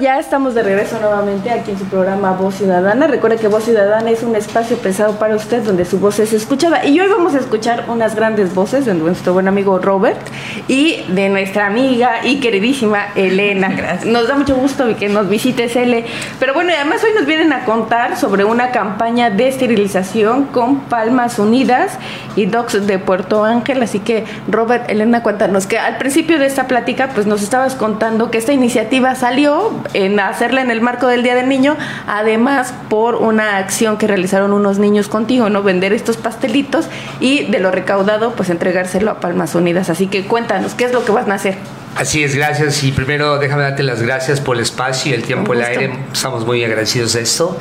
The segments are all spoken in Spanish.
Ya estamos de regreso nuevamente aquí en su programa Voz Ciudadana. Recuerde que Voz Ciudadana es un espacio pensado para usted donde su voz es escuchada. Y hoy vamos a escuchar unas grandes voces de nuestro buen amigo Robert y de nuestra amiga y queridísima Elena. Gracias. Nos da mucho gusto que nos visites, Ele. Pero bueno, además hoy nos vienen a contar sobre una campaña de esterilización con Palmas Unidas y Docs de Puerto Ángel. Así que, Robert, Elena, cuéntanos que al principio de esta plática, pues nos estabas contando que esta iniciativa salió en hacerla en el marco del Día del Niño, además por una acción que realizaron unos niños contigo, ¿no? Vender estos pastelitos y de lo recaudado, pues entregárselo a Palmas Unidas. Así que cuéntanos, ¿qué es lo que van a hacer? Así es, gracias. Y primero déjame darte las gracias por el espacio y el tiempo, el aire. Estamos muy agradecidos de esto.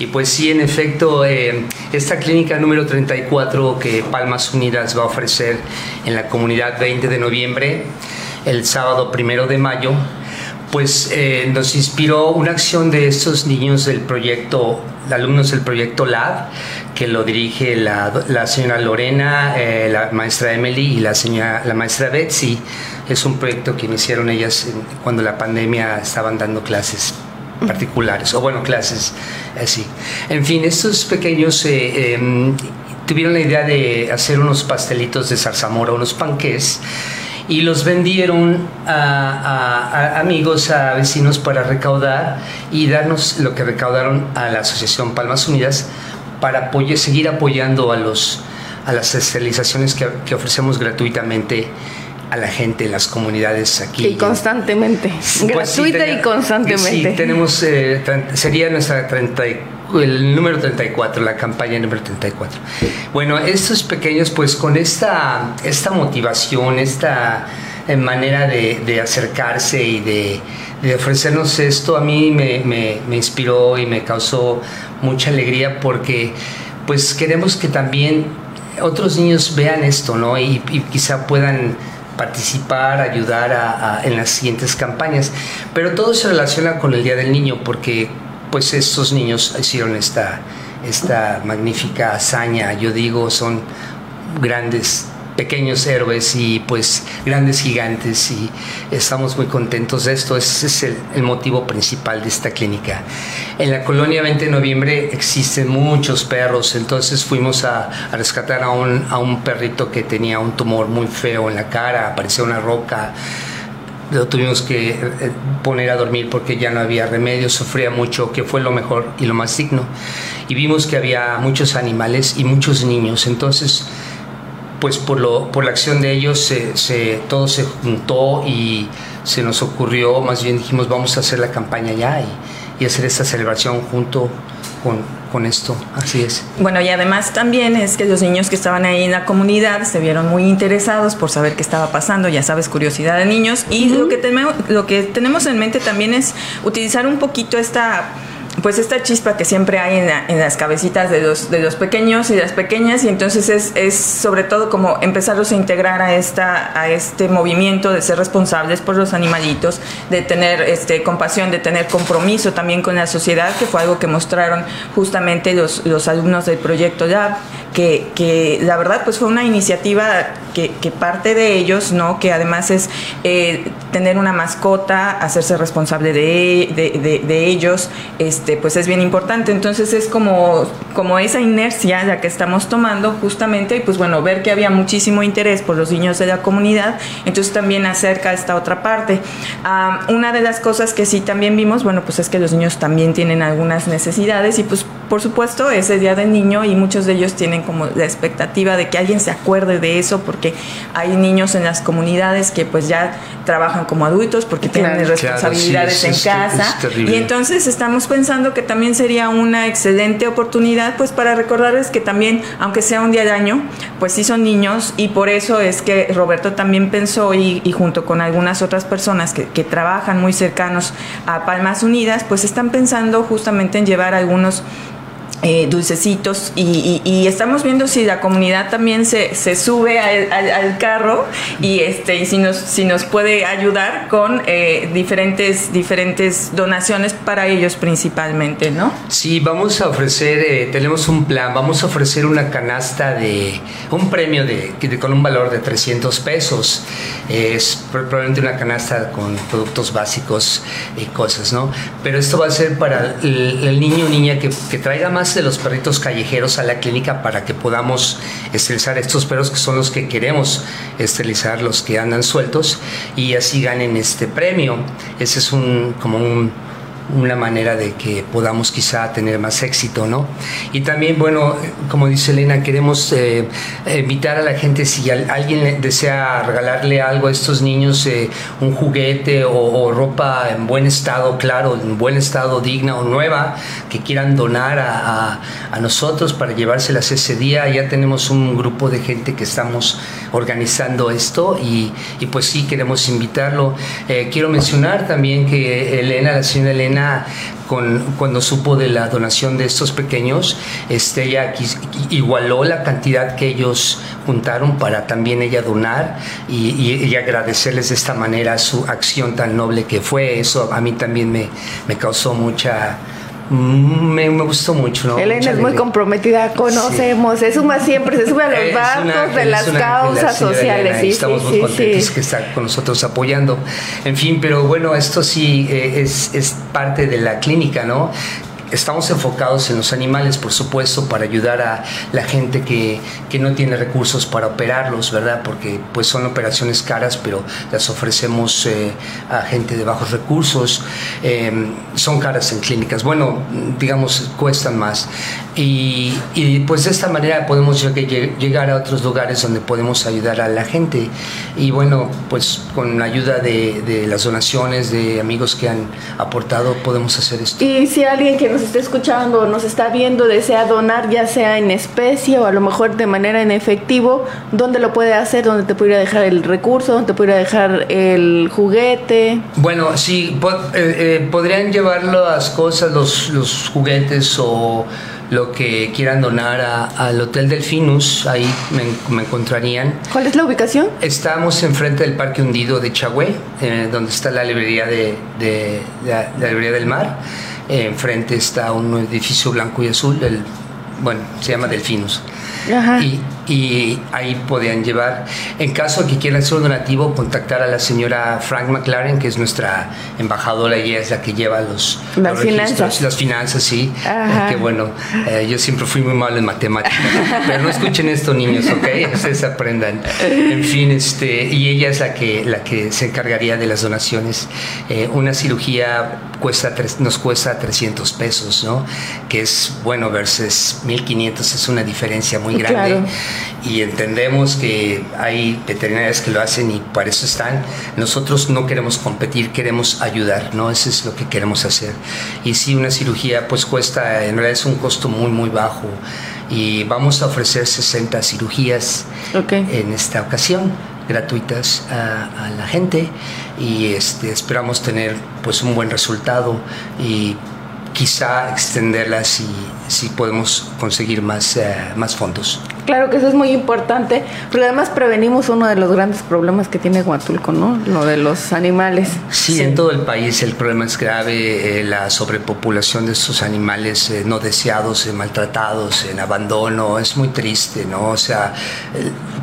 Y pues sí, en efecto, eh, esta clínica número 34 que Palmas Unidas va a ofrecer en la comunidad 20 de noviembre, el sábado primero de mayo, pues eh, nos inspiró una acción de estos niños del proyecto, alumnos del proyecto LAB, que lo dirige la, señora Lorena, eh, la maestra Emily y la, señora, la maestra Betsy. Es un proyecto que iniciaron ellas cuando la pandemia estaban dando clases particulares, o bueno, clases así. En fin, estos pequeños eh, em, tuvieron la idea de hacer unos pastelitos de zarzamora, unos panqués, y los vendieron a, amigos, a vecinos para recaudar y darnos lo que recaudaron a la Asociación Palmas Unidas para seguir apoyando a, los, a las esterilizaciones que, ofrecemos gratuitamente a la gente en las comunidades aquí. Y constantemente, pues gratuita y constantemente. Sí, tenemos, eh, sería nuestra 34 el número 34, la campaña número 34. Bueno, estos pequeños, pues con esta, esta motivación, esta eh, manera de, acercarse y de, ofrecernos esto, a mí me, inspiró y me causó mucha alegría porque pues queremos que también otros niños vean esto, ¿no? Y, quizá puedan participar, ayudar en las siguientes campañas. Pero todo se relaciona con el Día del Niño porque pues estos niños hicieron esta, esta magnífica hazaña, yo digo, son grandes pequeños héroes y pues grandes gigantes y estamos muy contentos de esto. Ese es el, motivo principal de esta clínica. En la colonia 20 de noviembre existen muchos perros, entonces fuimos a, a rescatar a un, a un perrito que tenía un tumor muy feo en la cara, apareció una roca lo tuvimos que eh, poner a dormir porque ya no había remedio, sufría mucho, que fue lo mejor y lo más digno. Y vimos que había muchos animales y muchos niños, entonces, pues por, lo, por la acción de ellos, se, todo se juntó y se nos ocurrió, más bien dijimos, vamos a hacer la campaña ya y, y hacer esta celebración junto con, con esto, así es. Bueno, y además también es que los niños que estaban ahí en la comunidad se vieron muy interesados por saber qué estaba pasando, ya sabes, curiosidad de niños, y lo, que tenemos, lo que tenemos en mente también es utilizar un poquito esta pues esta chispa que siempre hay en, las cabecitas de los, de los pequeños y las pequeñas y entonces es, es, sobre todo como empezarlos a integrar a, esta, a este movimiento de ser responsables por los animalitos, de tener este, compasión, de tener compromiso también con la sociedad, que fue algo que mostraron justamente los, los alumnos del proyecto Lab, que, que la verdad pues fue una iniciativa que, parte de ellos, ¿no? que además es eh, tener una mascota, hacerse responsable de, de, ellos, este, pues es bien importante. Entonces es como, como esa inercia la que estamos tomando justamente y pues bueno, ver que había muchísimo interés por los niños de la comunidad, entonces también acerca esta otra parte. una de las cosas que sí también vimos, bueno, pues es que los niños también tienen algunas necesidades y pues por supuesto, es el Día del Niño y muchos de ellos tienen como la expectativa de que alguien se acuerde de eso porque hay niños en las comunidades que pues ya trabajan como adultos porque tienen responsabilidades en casa. y entonces estamos pensando que también sería una excelente oportunidad pues para recordarles que también aunque sea un día de año pues sí son niños y por eso es que Roberto también pensó y, junto con algunas otras personas que, que trabajan muy cercanos a Palmas Unidas pues están pensando justamente en llevar algunos eh, dulcecitos y, estamos viendo si la comunidad también se, se sube al, carro y este y si nos si nos puede ayudar con eh, diferentes diferentes donaciones para ellos principalmente no sí vamos a ofrecer eh, tenemos un plan. Vamos a ofrecer una canasta de un premio de, con un valor de 300 pesos. Es probablemente una canasta con productos básicos y cosas no pero esto va a ser para el, niño o niña que, que traiga más de los perritos callejeros a la clínica para que podamos esterilizar estos perros que son los que queremos esterilizar, los que andan sueltos y así ganen este premio. Ese es un como un una manera de que podamos quizá tener más éxito, ¿no? Y también, bueno, como dice Elena, queremos eh, invitar a la gente, si alguien desea regalarle algo a estos niños, eh, un juguete o, ropa en buen estado, claro, en buen estado, digna o nueva, que quieran donar a, nosotros para llevárselas ese día, ya tenemos un grupo de gente que estamos organizando esto y, pues sí, queremos invitarlo. Eh, quiero mencionar también que Elena, la señora Elena, cuando supo de la donación de estos pequeños, este, ella igualó la cantidad que ellos juntaron para también ella donar y, agradecerles de esta manera su acción tan noble que fue. Eso a mí también me, causó mucha me, me, gustó mucho, ¿no? Elena es muy comprometida, conocemos, se suma siempre, se sube a los barcos de las causas sociales. sí, estamos muy contentos que está con nosotros apoyando. En fin, pero bueno, esto sí eh, es, es parte de la clínica, ¿no? Estamos enfocados en los animales, por supuesto, para ayudar a la gente que, que, no tiene recursos para operarlos, ¿verdad? Porque pues son operaciones caras, pero las ofrecemos eh, a gente de bajos recursos. Em, son caras en clínicas. Bueno, digamos, cuestan más. Y, y, pues de esta manera podemos llegar a otros lugares donde podemos ayudar a la gente. Y bueno, pues con la ayuda de, de las donaciones de amigos que han aportado, podemos hacer esto. Y si alguien que nos está escuchando o nos está viendo desea donar, ya sea en especie o a lo mejor de manera en efectivo, ¿dónde lo puede hacer? ¿Dónde te pudiera dejar el recurso? ¿Dónde te pudiera dejar el juguete? Bueno, sí, eh, eh, podrían llevar las cosas, los, los juguetes o lo que quieran donar al Hotel Delfinus, ahí me, encontrarían. ¿Cuál es la ubicación? Estamos enfrente del Parque Hundido de Chagüe, eh, donde está la librería de, de, la librería del mar enfrente está un edificio blanco y azul, el, bueno, se llama Delfinus. Y, y, ahí podían llevar. En caso de que quieran hacer un donativo, contactar a la señora Frank McLaren, que es nuestra embajadora y ella es la que lleva los, las finanzas. Las finanzas, sí. Que bueno, eh, yo siempre fui muy malo en matemáticas. pero no escuchen esto, niños, ¿ok? Ustedes aprendan. En fin, este, y ella es la que, la que se encargaría de las donaciones. Eh, una cirugía cuesta nos cuesta 300 pesos, ¿no? Que es, bueno, versus 1500 es una diferencia muy grande. Y entendemos que hay veterinarias que lo hacen y para eso están. Nosotros no queremos competir, queremos ayudar, ¿no? Eso es lo que queremos hacer. Y si una cirugía pues cuesta, en realidad es un costo muy, muy bajo. Y vamos a ofrecer 60 cirugías en esta ocasión gratuitas a, la gente y este, esperamos tener pues un buen resultado y quizá extenderlas si, si podemos conseguir más, eh, más fondos. Claro que eso es muy importante, pero además prevenimos uno de los grandes problemas que tiene Huatulco, ¿no? Lo de los animales. Sí, en todo el país el problema es grave, eh, la sobrepopulación de estos animales eh, no deseados, maltratados, en abandono, es muy triste, ¿no? O sea,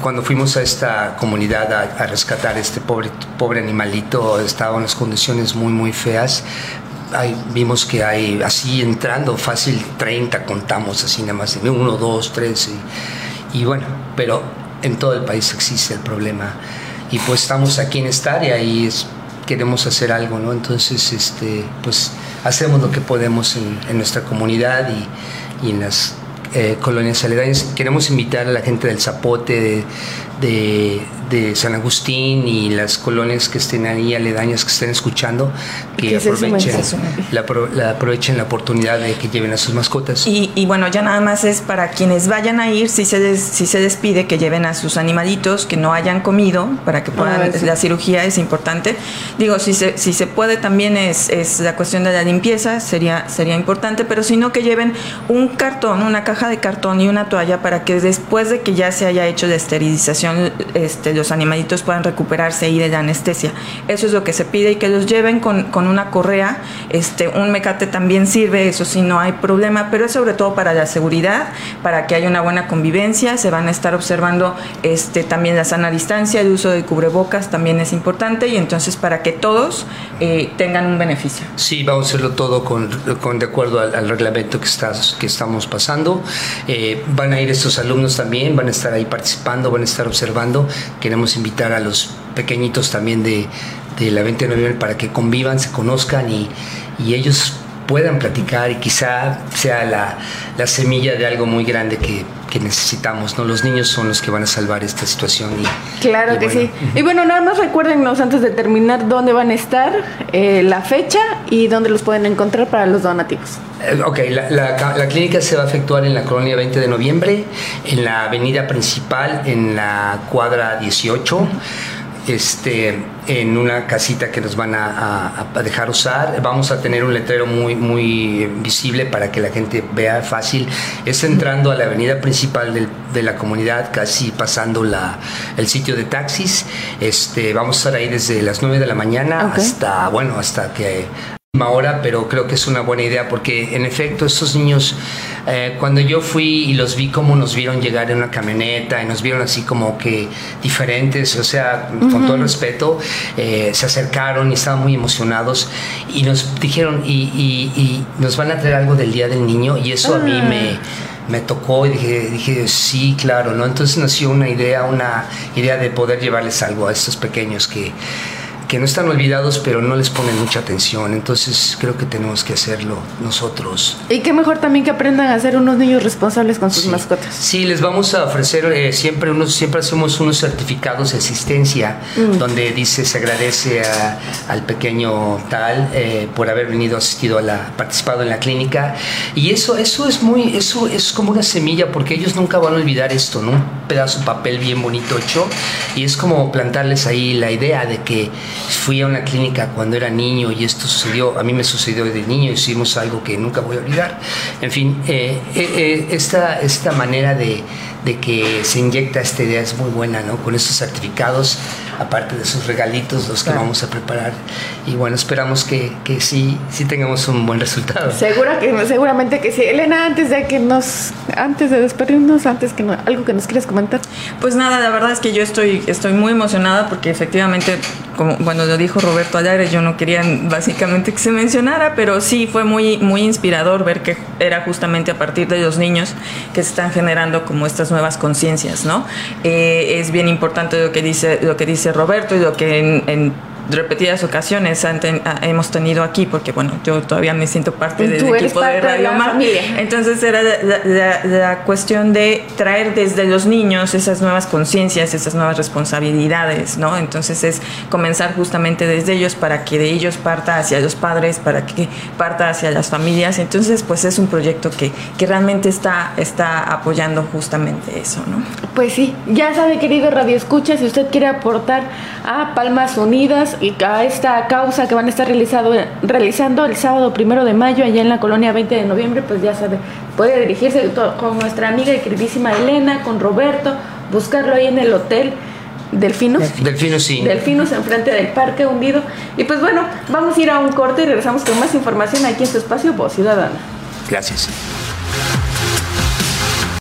cuando fuimos a esta comunidad a, rescatar este pobre, pobre animalito, estaba en unas condiciones muy, muy feas, vimos que hay así entrando fácil 30, contamos así nada más, 1, 2, 3, y, bueno, pero en todo el país existe el problema. Y pues estamos aquí en esta área y queremos hacer algo, ¿no? Entonces, este, pues hacemos lo que podemos en, nuestra comunidad y, y en las eh, colonias aledañas. Queremos invitar a la gente del Zapote, de, de, San Agustín y las colonias que estén ahí aledañas, que estén escuchando, que aprovechen la, la, aprovechen la oportunidad de que lleven a sus mascotas. Y, y, bueno, ya nada más es para quienes vayan a ir, si se, des, si se despide, que lleven a sus animalitos, que no hayan comido, para que puedan, ah, la cirugía es importante. Digo, si se, si se puede también es, es la cuestión de la limpieza, sería, sería importante, pero si no que lleven un cartón, una caja de cartón y una toalla para que después de que ya se haya hecho la esterilización, este, los animalitos puedan recuperarse ahí de la anestesia. Eso es lo que se pide y que los lleven con, con una correa. Este, un mecate también sirve, eso sí, no hay problema, pero es sobre todo para la seguridad, para que haya una buena convivencia. Se van a estar observando este, también la sana distancia, el uso de cubrebocas también es importante y entonces para que todos eh, tengan un beneficio. Sí, vamos a hacerlo todo con, con de acuerdo al, al reglamento que, estás, que estamos pasando. Eh, van a ir estos alumnos también, van a estar ahí participando, van a estar observando. Queremos invitar a los pequeñitos también de, la 20 de noviembre para que convivan, se conozcan y ellos puedan platicar y quizá sea la, la semilla de algo muy grande que, que, necesitamos, ¿no? Los niños son los que van a salvar esta situación. Y, claro y que bueno. sí. Y bueno, nada más recuérdenos antes de terminar dónde van a estar, eh, la fecha y dónde los pueden encontrar para los donativos. Eh, Ok, la, la, la, clínica se va a efectuar en la colonia 20 de noviembre, en la avenida principal, en la cuadra 18 este, en una casita que nos van a, a, a, dejar usar. Vamos a tener un letrero muy, muy visible para que la gente vea fácil. Es entrando a la avenida principal del, de la comunidad, casi pasando la, el sitio de taxis. Este, vamos a estar ahí desde las 9 de la mañana okay. hasta, bueno, hasta que hora, pero creo que es una buena idea porque en efecto estos niños, eh, cuando yo fui y los vi como nos vieron llegar en una camioneta y nos vieron así como que diferentes, o sea, uh -huh. con todo el respeto, eh, se acercaron y estaban muy emocionados y nos dijeron, y, y, y, nos van a traer algo del Día del Niño y eso ah. a mí me me tocó y dije, dije, sí, claro, ¿no? Entonces nació una idea, una idea de poder llevarles algo a estos pequeños que, que no están olvidados, pero no les ponen mucha atención. Entonces creo que tenemos que hacerlo nosotros. Y qué mejor también que aprendan a ser unos niños responsables con sus sí. mascotas. Sí, les vamos a ofrecer eh, siempre unos, siempre hacemos unos certificados de asistencia mm. donde dice se agradece a, al pequeño tal eh, por haber venido asistido a la participado en la clínica y eso eso es muy eso es como una semilla porque ellos nunca van a olvidar esto, ¿no? Un pedazo de papel bien bonito hecho y es como plantarles ahí la idea de que fui a una clínica cuando era niño y esto sucedió, a mí me sucedió de niño, hicimos algo que nunca voy a olvidar. En fin, eh, eh, esta, esta manera de, de, que se inyecta esta idea es muy buena, ¿no? Con estos certificados, aparte de esos regalitos, los que claro. vamos a preparar. Y bueno, esperamos que, que sí, sí tengamos un buen resultado. Segura que, seguramente que sí. Elena, antes de que nos, antes de despedirnos, antes que no, algo que nos quieras comentar. Pues nada, la verdad es que yo estoy, estoy muy emocionada porque efectivamente, como bueno lo dijo Roberto Ayares, yo no quería básicamente que se mencionara, pero sí fue muy, muy inspirador ver que era justamente a partir de los niños que se están generando como estas nuevas conciencias, ¿no? Eh, es bien importante lo que dice, lo que dice Roberto y lo que en, en repetidas ocasiones ten, hemos tenido aquí, porque bueno, yo todavía me siento parte del equipo parte de Radio de Mar. Entonces era la, la, la, cuestión de traer desde los niños esas nuevas conciencias, esas nuevas responsabilidades, ¿no? Entonces es comenzar justamente desde ellos para que de ellos parta hacia los padres, para que parta hacia las familias. Entonces, pues es un proyecto que, que realmente está, está apoyando justamente eso, ¿no? Pues sí, ya sabe, querido Radio Escucha, si usted quiere aportar a Palmas Unidas, y a esta causa que van a estar realizado, realizando el sábado primero de mayo allá en la colonia 20 de noviembre, pues ya sabe, puede dirigirse con nuestra amiga y queridísima Elena, con Roberto, buscarlo ahí en el hotel. Delfinos. Delfinos, sí. Delfinos enfrente del parque hundido. Y pues bueno, vamos a ir a un corte y regresamos con más información aquí en su espacio Voz Ciudadana. Gracias.